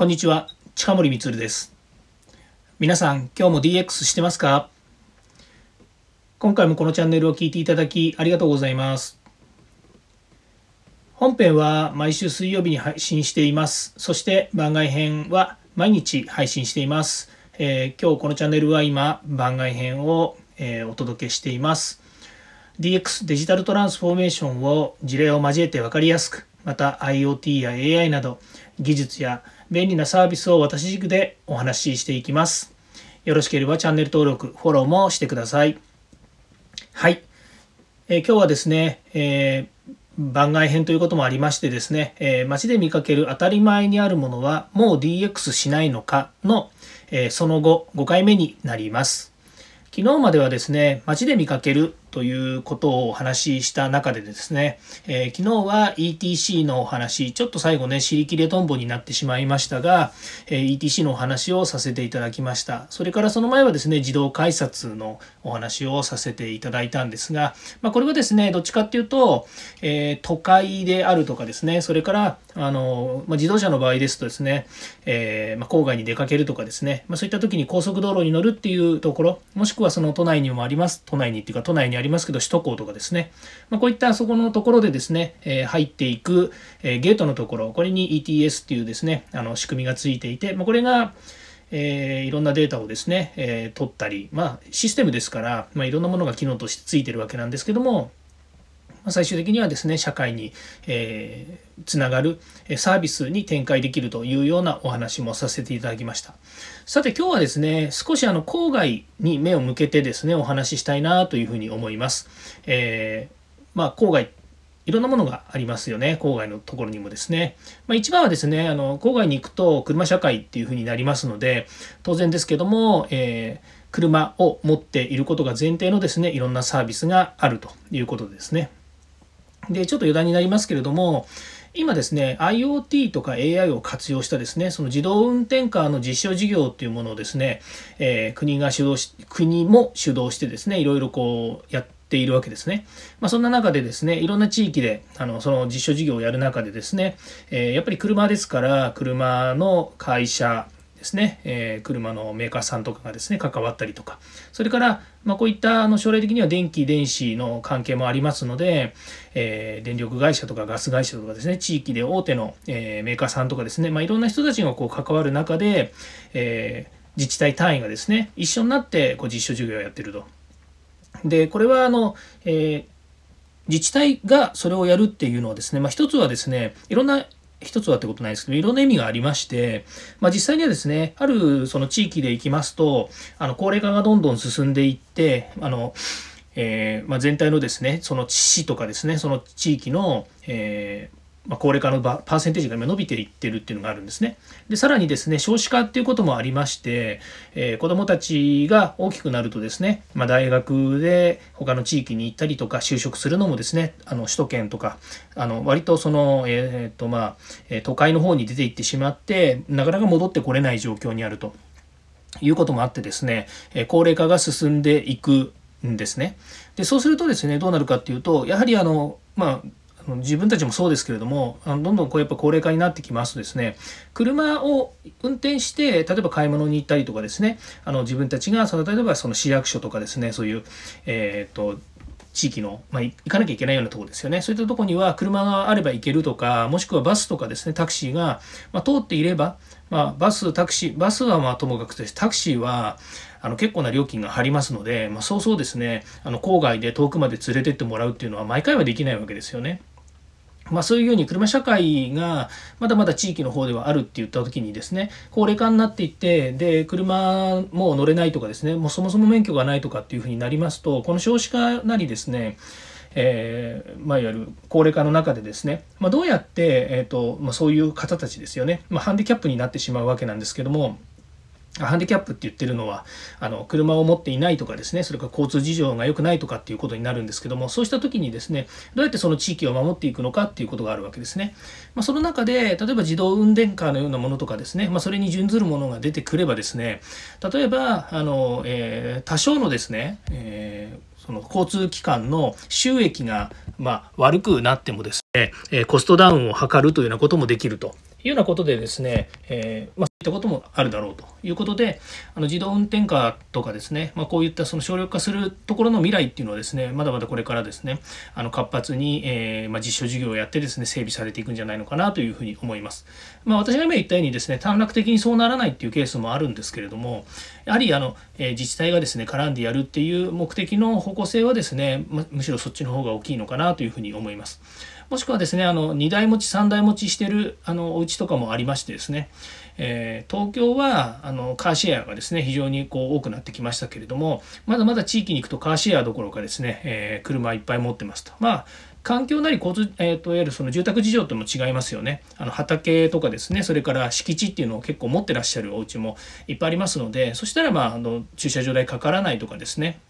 こんにちは近森光です。皆さん今日も DX してますか？今回もこのチャンネルを聞いていただきありがとうございます。本編は毎週水曜日に配信しています。そして番外編は毎日配信しています、えー、今日このチャンネルは今番外編を、えー、お届けしています。DX デジタルトランスフォーメーションを事例を交えて分かりやすくまた IoT や AI など技術や便利なサービスを私軸でお話ししていきます。よろしければチャンネル登録、フォローもしてください。はい。えー、今日はですね、えー、番外編ということもありましてですね、えー、街で見かける当たり前にあるものはもう DX しないのかの、えー、その後5回目になります。昨日まではですね、街で見かけるということをお話しした中でですね、えー、昨日は ETC のお話、ちょっと最後ね、尻切れトンボになってしまいましたが、えー、ETC のお話をさせていただきました。それからその前はですね、自動改札のお話をさせていただいたんですが、まあ、これはですね、どっちかっていうと、えー、都会であるとかですね、それから、あの、まあ、自動車の場合ですとですね、えまあ、郊外に出かけるとかですね、まそういった時に高速道路に乗るっていうところ、もしくはその都内にもあります、都内にっていうか都内にありますけど、首都高とかですね、まあ、こういったそこのところでですね、え、入っていく、え、ゲートのところ、これに ETS っていうですね、あの仕組みがついていて、まあ、これが、えー、いろんなデータをですね、えー、取ったり、まあ、システムですから、まあ、いろんなものが機能としてついてるわけなんですけども、最終的にはですね社会に、えー、つながるサービスに展開できるというようなお話もさせていただきました。さて今日はですね少しあの郊外に目を向けてですねお話ししたいなというふうに思います、えー、まあ郊外いろんなものがありますよね。郊外のところにもですね、まあ、一番はですねあの郊外に行くと車社会っていうふうになりますので当然ですけども、えー車を持っていることが前提のですねいろんなサービスがあるということですね。で、ちょっと余談になりますけれども、今ですね、IoT とか AI を活用したですね、その自動運転カーの実証事業っていうものをですね、えー、国が主導し、国も主導してですね、いろいろこうやっているわけですね。まあ、そんな中でですね、いろんな地域で、あの、その実証事業をやる中でですね、えー、やっぱり車ですから、車の会社、ですね、えー、車のメーカーさんとかがですね関わったりとかそれから、まあ、こういったあの将来的には電気電子の関係もありますので、えー、電力会社とかガス会社とかですね地域で大手の、えー、メーカーさんとかですね、まあ、いろんな人たちがこう関わる中で、え自治体単位がですね一緒になってこう実証授業をやってると。でこれはあの、え自治体がそれをやるっていうのはですね、まあ、一つはですねいろんな一つはってことないですけど、いろんな意味がありまして、まあ、実際にはですね、あるその地域で行きますと、あの高齢化がどんどん進んでいって、あのえー、まあ、全体のですね、その市とかですね、その地域の、えーまあ、高齢化のパーセンテージが今伸びていってるっていうのがあるんですね。で、さらにですね、少子化っていうこともありまして、えー、子どもたちが大きくなるとですね、まあ、大学で他の地域に行ったりとか就職するのもですね、あの首都圏とか、あの割とその、えー、っとまあ、都会の方に出て行ってしまって、なかなか戻ってこれない状況にあるということもあってですねえ、高齢化が進んでいくんですね。でそうするとですねどうなるかっていうとやはりあのまあ自分たちもそうですけれどもあのどんどんこうやっぱ高齢化になってきますとですね車を運転して例えば買い物に行ったりとかですねあの自分たちがその例えばその市役所とかですねそういう、えーと、地域の、まあ、行かなきゃいけないようなとこですよね。そういったとこには車があれば行けるとか、もしくはバスとかですね、タクシーが、まあ、通っていれば、まあ、バス、タクシー、バスはまあともかくとして、タクシーはあの結構な料金が張りますので、まあ、そうそうですね、あの郊外で遠くまで連れてってもらうっていうのは毎回はできないわけですよね。まあ、そういうように車社会がまだまだ地域の方ではあるって言った時にですね高齢化になっていってで車も乗れないとかですねもうそもそも免許がないとかっていうふうになりますとこの少子化なりですねえーまあ、いわゆる高齢化の中でですね、まあ、どうやって、えーとまあ、そういう方たちですよね、まあ、ハンディキャップになってしまうわけなんですけどもハンディキャップって言ってるのはあの車を持っていないとかですねそれから交通事情が良くないとかっていうことになるんですけどもそうした時にですねどうやってその地域を守っていくのかっていうことがあるわけですね、まあ、その中で例えば自動運転カーのようなものとかですね、まあ、それに準ずるものが出てくればですね例えばあの、えー、多少のですね、えーその交通機関の収益が、ま、悪くなってもですね、えコストダウンを図るというようなこともできるというようなことでですね、えー、ま、ったこともあるだろうということであの自動運転カーとかですね、まあ、こういったその省力化するところの未来っていうのはですねまだまだこれからですねあの活発に、えー、まあ、実証事業をやってですね整備されていくんじゃないのかなというふうに思います。まあ、私が今言ったようにですね短絡的にそうならないっていうケースもあるんですけれどもやはりあの、えー、自治体がですね絡んでやるっていう目的の方向性はですねまむしろそっちの方が大きいのかなというふうに思います。もしくはですねあの2台持ち3台持ちしてるあのお家とかもありましてですね、えー、東京はあのカーシェアがですね非常にこう多くなってきましたけれどもまだまだ地域に行くとカーシェアどころかですね、えー、車いっぱい持ってますと。まあ環境なり交通、えーと、いわゆるその住宅事情とも違いますよね。あの畑とかですね、それから敷地っていうのを結構持ってらっしゃるお家もいっぱいありますので、そしたら、まあ、あの駐車場代かからないとかですね、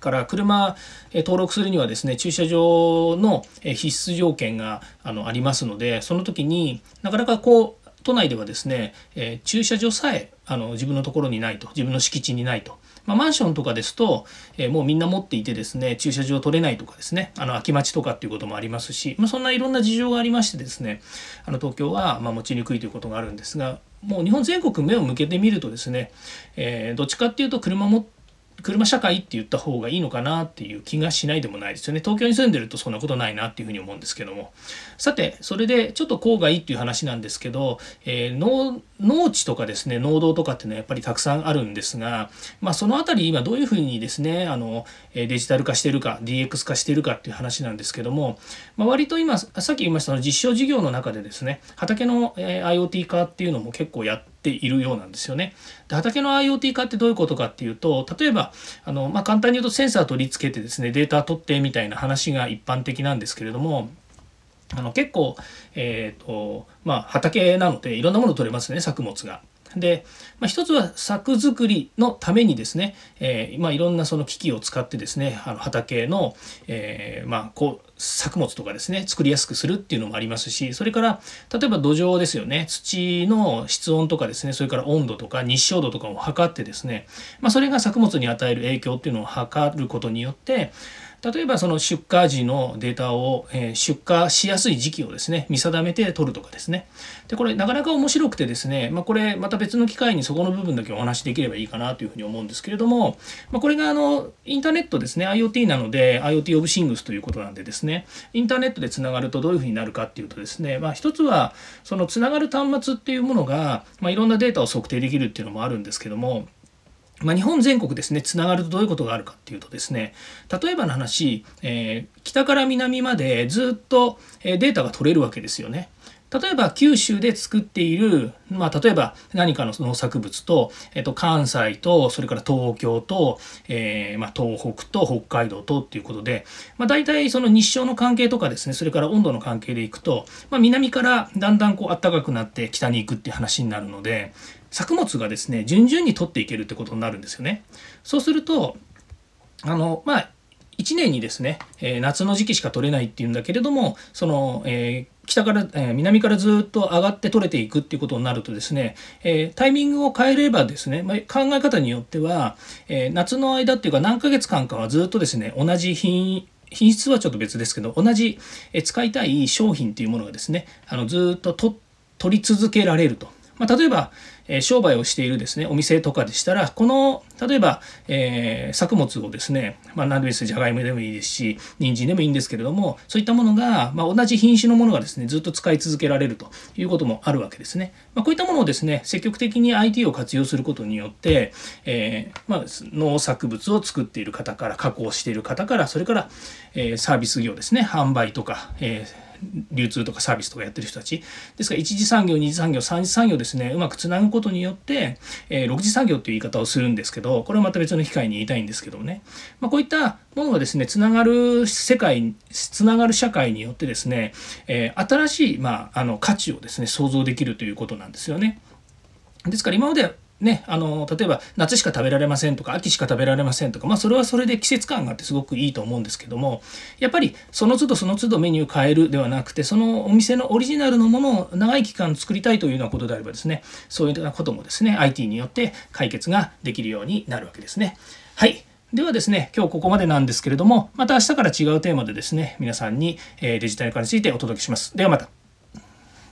から車え登録するにはですね駐車場の必須条件があのありますのでその時になかなかこう都内ではですね、え駐車場さえあの自分のところにないと自分の敷地にないと。まあ、マンションとかですと、えー、もうみんな持っていてですね駐車場取れないとかですねあの空き待ちとかっていうこともありますし、まあ、そんないろんな事情がありましてですねあの東京はま持ちにくいということがあるんですがもう日本全国目を向けてみるとですね、えー、どっちかっていうと車持って車社会って言った方がいいのかなっていう気がしないでもないですよね。東京に住んでるとそんなことないなっていうふうに思うんですけども。さて、それでちょっと郊外っていう話なんですけど、えー、農農地とかですね、農道とかっていうのはやっぱりたくさんあるんですが、まあそのあたり今どういうふうにですね、あの、デジタル化してるか、DX 化してるかっていう話なんですけども、まあ、割と今、さっき言いましたの実証事業の中でですね、畑の IoT 化っていうのも結構やってているようなんですよね。で畑の IoT 化ってどういうことかっていうと例えばあの、まあ、簡単に言うとセンサー取り付けてですねデータ取ってみたいな話が一般的なんですけれどもあの結構、えーとまあ、畑なのでいろんなもの取れますね作物が。で、まあ、一つは作作りのためにですね、えー、まあ、いろんなその機器を使ってですねあの畑の、えー、まあ、こう作物とかですね作りやすくするっていうのもありますしそれから例えば土壌ですよね土の室温とかですねそれから温度とか日照度とかを測ってですね、まあ、それが作物に与える影響っていうのを測ることによって例えばその出荷時のデータを、え出荷しやすい時期をですね見定めて取るとかですね。でこれなかなか面白くてですね、まあ、これまた別の機会にそこの部分だけお話しできればいいかなというふうに思うんですけれども、まあ、これがあのインターネットですね IoT なので IoT of Things ということなんでですねインターネットでつながるとどういうふうになるかっていうとですね、まあ、一つはそのつながる端末っていうものが、まあ、いろんなデータを測定できるっていうのもあるんですけどもまあ、日本全国ですね、つながるとどういうことがあるかっていうとですね、例えばの話、えー、北から南までずっとデータが取れるわけですよね。例えば九州で作っている、まあ、例えば何かの農作物と、えっと、関西と、それから東京と、えー、まあ、東北と北海道とっていうことで、まあ、大体その日照の関係とかですね、それから温度の関係でいくと、まあ、南からだんだんこう暖かくなって北に行くっていう話になるので、作物がですね、順々に取っていけるってことになるんですよね。そうすると、あの、まあ、1年にですね、えー、夏の時期しか取れないっていうんだけれども、その、えー北から、えー、南からずっと上がって取れていくっていうことになるとですね、え、タイミングを変えればですね、まあ、考え方によっては、え、夏の間っていうか何ヶ月間かはずっとですね同じ品品質はちょっと別ですけど同じ使いたい商品っていうものがですねあのずっと取り続けられると。まあ、例えば、え商売をしているですね、お店とかでしたら、この、例えば、えー、作物をですね、まあ、何でもいいです。じゃがいもでもいいですし、人参でもいいんですけれども、そういったものが、まあ、同じ品種のものがですね、ずっと使い続けられるということもあるわけですね。まあ、こういったものをですね、積極的に IT を活用することによって、えー、まあ、農作物を作っている方から、加工している方から、それから、えー、サービス業ですね、販売とか、えー流通とかサービスとかやってる人たち。ですから一次産業二次産業三次産業ですね。うまくつなぐことによって、えー、6次産業という言い方をするんですけどこれはまた別の機会に言いたいんですけどもね、まあ、こういったものがですねつながる世界つながる社会によってですね、えー、新しい、まあ、あの価値をですね創造できるということなんですよね。ですから今までね、あの例えば夏しか食べられませんとか秋しか食べられませんとか、まあ、それはそれで季節感があってすごくいいと思うんですけどもやっぱりその都度その都度メニュー変えるではなくてそのお店のオリジナルのものを長い期間作りたいというようなことであればですねそういうようなこともですね IT によって解決ができるようになるわけですね。はいではですね、今日ここまでなんですけれども、また明日から違うテーマでですね、皆さんにデジタル化についてお届けします。ではまた。